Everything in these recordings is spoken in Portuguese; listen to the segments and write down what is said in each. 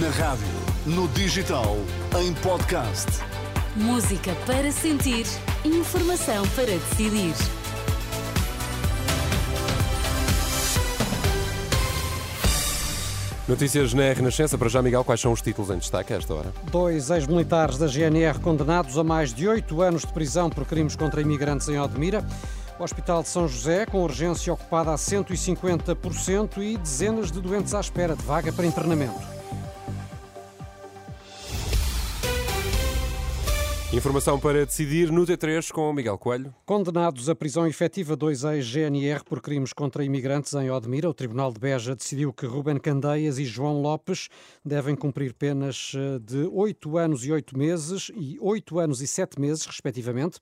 Na rádio, no digital, em podcast. Música para sentir, informação para decidir. Notícias na Renascença. Para já, Miguel, quais são os títulos em destaque a esta hora? Dois ex-militares da GNR condenados a mais de oito anos de prisão por crimes contra imigrantes em Odmira. O Hospital de São José, com urgência ocupada a 150% e dezenas de doentes à espera de vaga para internamento. Informação para decidir no T3 com Miguel Coelho. Condenados à prisão efetiva dois ex-GNR por crimes contra imigrantes em Odmira, o Tribunal de Beja decidiu que Ruben Candeias e João Lopes devem cumprir penas eh, de oito anos e oito meses e oito anos e sete meses, respectivamente.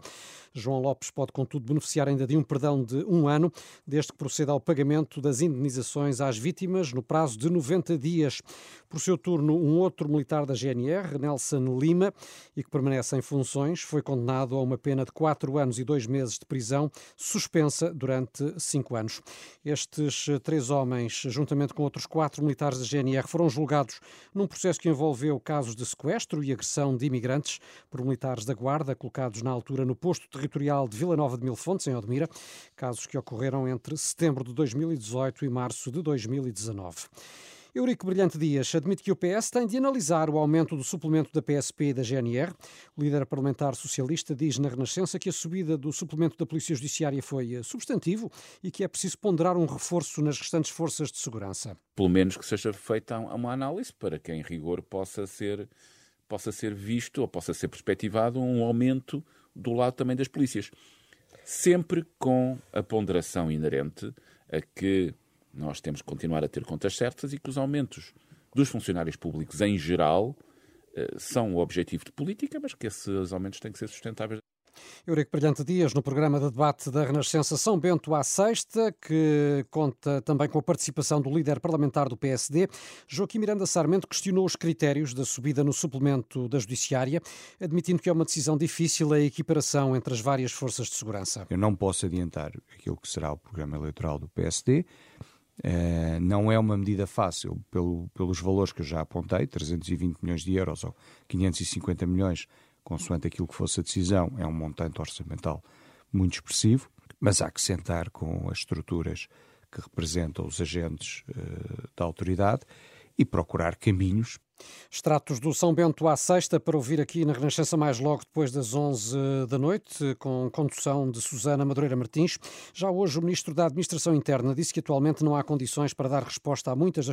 João Lopes pode, contudo, beneficiar ainda de um perdão de um ano, desde que proceda ao pagamento das indenizações às vítimas no prazo de 90 dias. Por seu turno, um outro militar da GNR, Nelson Lima, e que permanece em funções, foi condenado a uma pena de quatro anos e dois meses de prisão, suspensa durante cinco anos. Estes três homens, juntamente com outros quatro militares da GNR, foram julgados num processo que envolveu casos de sequestro e agressão de imigrantes por militares da Guarda, colocados na altura no posto territorial de Vila Nova de Mil Fontes, em Odmira, casos que ocorreram entre setembro de 2018 e março de 2019. Eurico Brilhante Dias admite que o PS tem de analisar o aumento do suplemento da PSP e da GNR. O líder parlamentar socialista diz na Renascença que a subida do suplemento da Polícia Judiciária foi eh, substantivo e que é preciso ponderar um reforço nas restantes forças de segurança. Pelo menos que seja feita uma análise para que, em rigor, possa ser, possa ser visto ou possa ser perspectivado um aumento do lado também das polícias. Sempre com a ponderação inerente a que nós temos que continuar a ter contas certas e que os aumentos dos funcionários públicos em geral eh, são o objetivo de política, mas que esses aumentos têm que ser sustentáveis. Eurico Brilhante Dias, no programa de debate da Renascença São Bento à Sexta, que conta também com a participação do líder parlamentar do PSD. Joaquim Miranda Sarmento questionou os critérios da subida no suplemento da Judiciária, admitindo que é uma decisão difícil a equiparação entre as várias forças de segurança. Eu não posso adiantar aquilo que será o programa eleitoral do PSD. Uh, não é uma medida fácil pelo, pelos valores que eu já apontei, 320 milhões de euros ou 550 milhões consoante aquilo que fosse a decisão, é um montante orçamental muito expressivo, mas há que sentar com as estruturas que representam os agentes uh, da autoridade e procurar caminhos Extratos do São Bento à sexta para ouvir aqui na Renascença mais logo depois das 11 da noite, com condução de Susana Madureira Martins. Já hoje o Ministro da Administração Interna disse que atualmente não há condições para dar resposta a muitas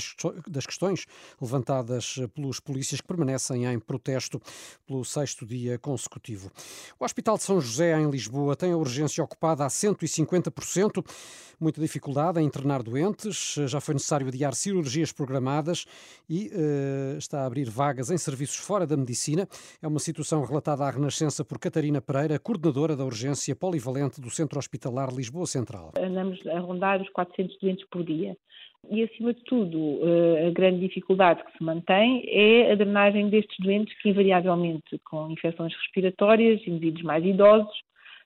das questões levantadas pelos polícias que permanecem em protesto pelo sexto dia consecutivo. O Hospital de São José, em Lisboa, tem a urgência ocupada a 150%, muita dificuldade em internar doentes, já foi necessário adiar cirurgias programadas e uh, está a abrir vagas em serviços fora da medicina. É uma situação relatada à Renascença por Catarina Pereira, coordenadora da urgência polivalente do Centro Hospitalar Lisboa Central. Andamos a rondar os 400 doentes por dia. E, acima de tudo, eh, a grande dificuldade que se mantém é a drenagem destes doentes que, invariavelmente, com infecções respiratórias, indivíduos mais idosos,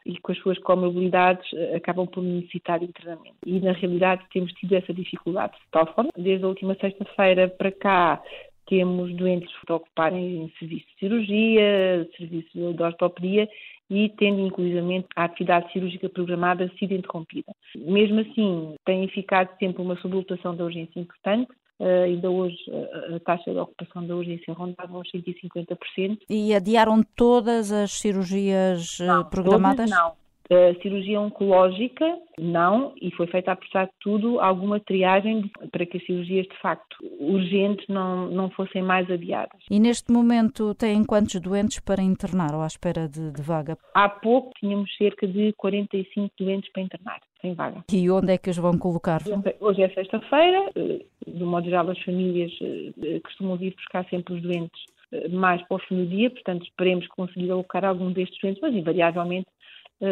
e com as suas comorbilidades eh, acabam por necessitar de internamento. E na realidade temos tido essa dificuldade de tal forma, desde a última sexta-feira para cá, temos doentes que ocuparem em serviço de cirurgia, serviço de ortopedia e tendo inclusivamente a atividade cirúrgica programada sido interrompida. Mesmo assim, tem ficado sempre uma sobrelotação da urgência importante, Uh, ainda hoje uh, a taxa de ocupação da urgência rondava uns 150%. E adiaram todas as cirurgias não, programadas? não. A cirurgia oncológica, não, e foi feita, apesar de tudo, alguma triagem para que as cirurgias, de facto, urgentes não, não fossem mais adiadas. E neste momento têm quantos doentes para internar ou à espera de, de vaga? Há pouco tínhamos cerca de 45 doentes para internar, sem vaga. E onde é que os vão colocar? Hoje é sexta-feira, eh, de modo geral as famílias eh, costumam vir buscar sempre os doentes eh, mais para o fim do dia, portanto esperemos conseguir alocar algum destes doentes, mas invariavelmente eh,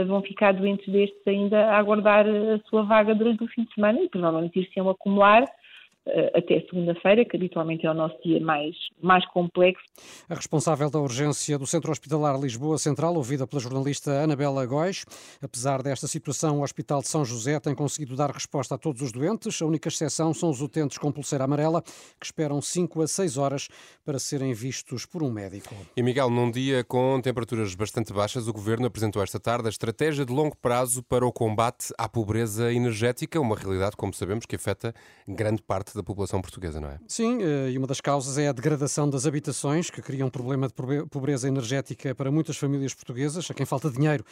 vão ficar doentes destes ainda a aguardar a sua vaga durante o fim de semana e provavelmente ir-se-ão acumular até segunda-feira, que habitualmente é o nosso dia mais, mais complexo. A responsável da urgência do Centro Hospitalar Lisboa Central, ouvida pela jornalista Anabela Góis, apesar desta situação, o Hospital de São José tem conseguido dar resposta a todos os doentes. A única exceção são os utentes com pulseira amarela, que esperam 5 a 6 horas para serem vistos por um médico. E Miguel, num dia com temperaturas bastante baixas, o Governo apresentou esta tarde a estratégia de longo prazo para o combate à pobreza energética, uma realidade, como sabemos, que afeta grande parte da população portuguesa, não é? Sim, eh, e uma das causas é a degradação das habitações, que cria um problema de pobreza energética para muitas famílias portuguesas, a quem falta dinheiro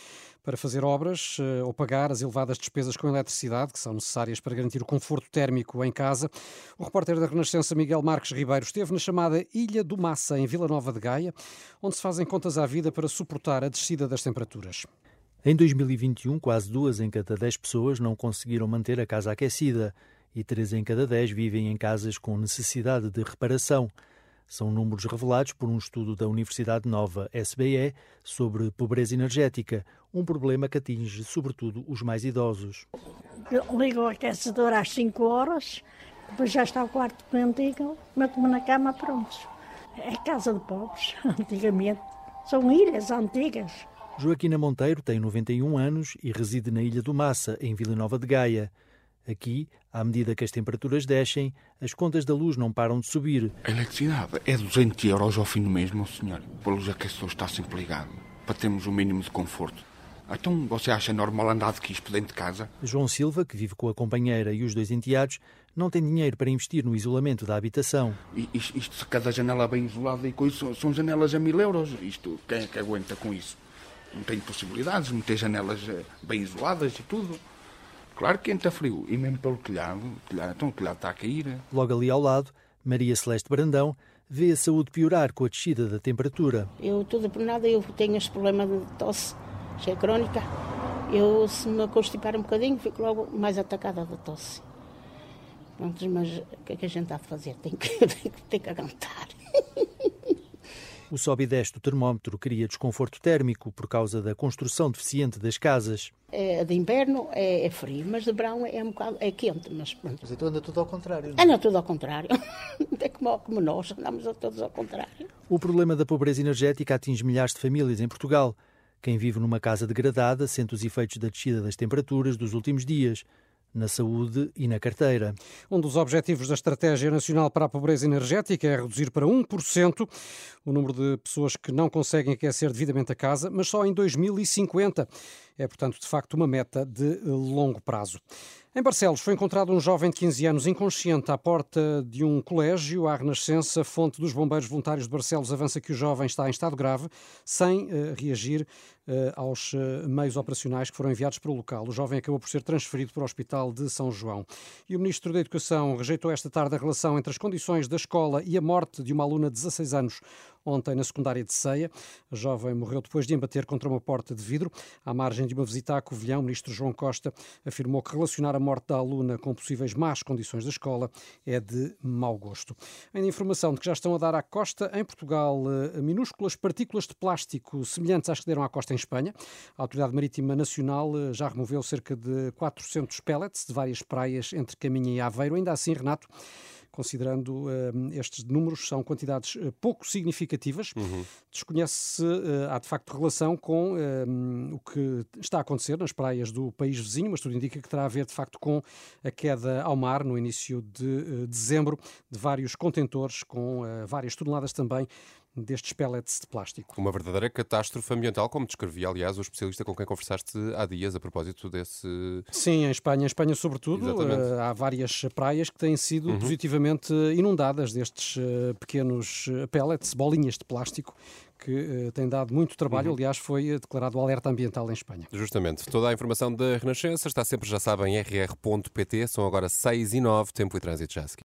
para fazer obras eh, ou pagar as elevadas despesas com eletricidade, que são necessárias para garantir o conforto térmico em casa. O repórter da Renascença, Miguel Marques Ribeiro, esteve na chamada Ilha do Massa, em Vila Nova de Gaia, onde se fazem contas à vida para suportar a descida das temperaturas. Em 2021, quase duas em cada dez pessoas não conseguiram manter a casa aquecida e três em cada dez vivem em casas com necessidade de reparação. São números revelados por um estudo da Universidade Nova SBE sobre pobreza energética, um problema que atinge sobretudo os mais idosos. Eu ligo o aquecedor às 5 horas, depois já está o quarto quentinho, meto-me na cama, pronto. É casa de pobres, antigamente. São ilhas antigas. Joaquina Monteiro tem 91 anos e reside na Ilha do Massa, em Vila Nova de Gaia. Aqui, à medida que as temperaturas descem, as contas da luz não param de subir. A eletricidade é 200 euros ao fim do mês, meu senhor. A luz aquecedor está sempre ligado, para termos o mínimo de conforto. Então você acha normal andar de quispo dentro de casa? João Silva, que vive com a companheira e os dois enteados, não tem dinheiro para investir no isolamento da habitação. Isto, isto cada janela bem isolada e coisa, são janelas a mil euros. Isto, quem é que aguenta com isso? não tenho possibilidades, meter janelas eh, bem isoladas e tudo. Claro que entra frio, e mesmo pelo telhado, o telhado, então o telhado está a cair. Logo ali ao lado, Maria Celeste Brandão vê a saúde piorar com a descida da temperatura. Eu, tudo por nada, eu tenho este problema de tosse, cheia crónica. Eu, se me constipar um bocadinho, fico logo mais atacada da tosse. Pronto, mas o que é que a gente há de fazer? Tem que, tem, tem que aguentar. O sobe e desce do termómetro cria desconforto térmico por causa da construção deficiente das casas. É, de inverno é, é, frio, mas de verão é um bocado é quente. Mas, pronto. mas então anda tudo ao contrário. Não? É? Anda tudo ao contrário. é como, como nós, andamos todos ao contrário. O problema da pobreza energética atinge milhares de famílias em Portugal. Quem vive numa casa degradada sente os efeitos da descida das temperaturas dos últimos dias na saúde e na carteira. Um dos objetivos da Estratégia Nacional para a Pobreza Energética é reduzir para 1% o número de pessoas que não conseguem aquecer devidamente a casa, mas só em 2050. É, portanto, de facto, uma meta de longo prazo. Em Barcelos foi encontrado um jovem de 15 anos inconsciente à porta de um colégio. À Renascença, fonte dos bombeiros voluntários de Barcelos avança que o jovem está em estado grave, sem uh, reagir uh, aos uh, meios operacionais que foram enviados para o local. O jovem acabou por ser transferido para o Hospital de São João. E o Ministro da Educação rejeitou esta tarde a relação entre as condições da escola e a morte de uma aluna de 16 anos ontem na secundária de Ceia. A jovem morreu depois de embater contra uma porta de vidro. À margem de uma visita à Covilhã, o ministro João Costa afirmou que relacionar a morte da aluna com possíveis más condições da escola é de mau gosto. Ainda informação de que já estão a dar à costa em Portugal eh, minúsculas partículas de plástico semelhantes às que deram à costa em Espanha. A Autoridade Marítima Nacional eh, já removeu cerca de 400 pellets de várias praias entre Caminha e Aveiro. Ainda assim, Renato, considerando uh, estes números, são quantidades uh, pouco significativas. Uhum. Desconhece-se, uh, há de facto relação com o que está a acontecer nas praias do país vizinho, mas tudo indica que terá a ver de facto com a queda ao mar no início de dezembro de vários contentores com várias toneladas também destes pellets de plástico. Uma verdadeira catástrofe ambiental, como descrevia, aliás, o especialista com quem conversaste há dias a propósito desse. Sim, em Espanha, em Espanha sobretudo, uh, há várias praias que têm sido uhum. positivamente inundadas destes uh, pequenos eh, pellets, bolinhas de plástico, que uh, têm dado muito trabalho. Uhum. Aliás, foi declarado alerta ambiental em Espanha. Justamente. Toda a informação da Renascença está sempre, já sabem, rr.pt. São agora 6 e 9, tempo e trânsito já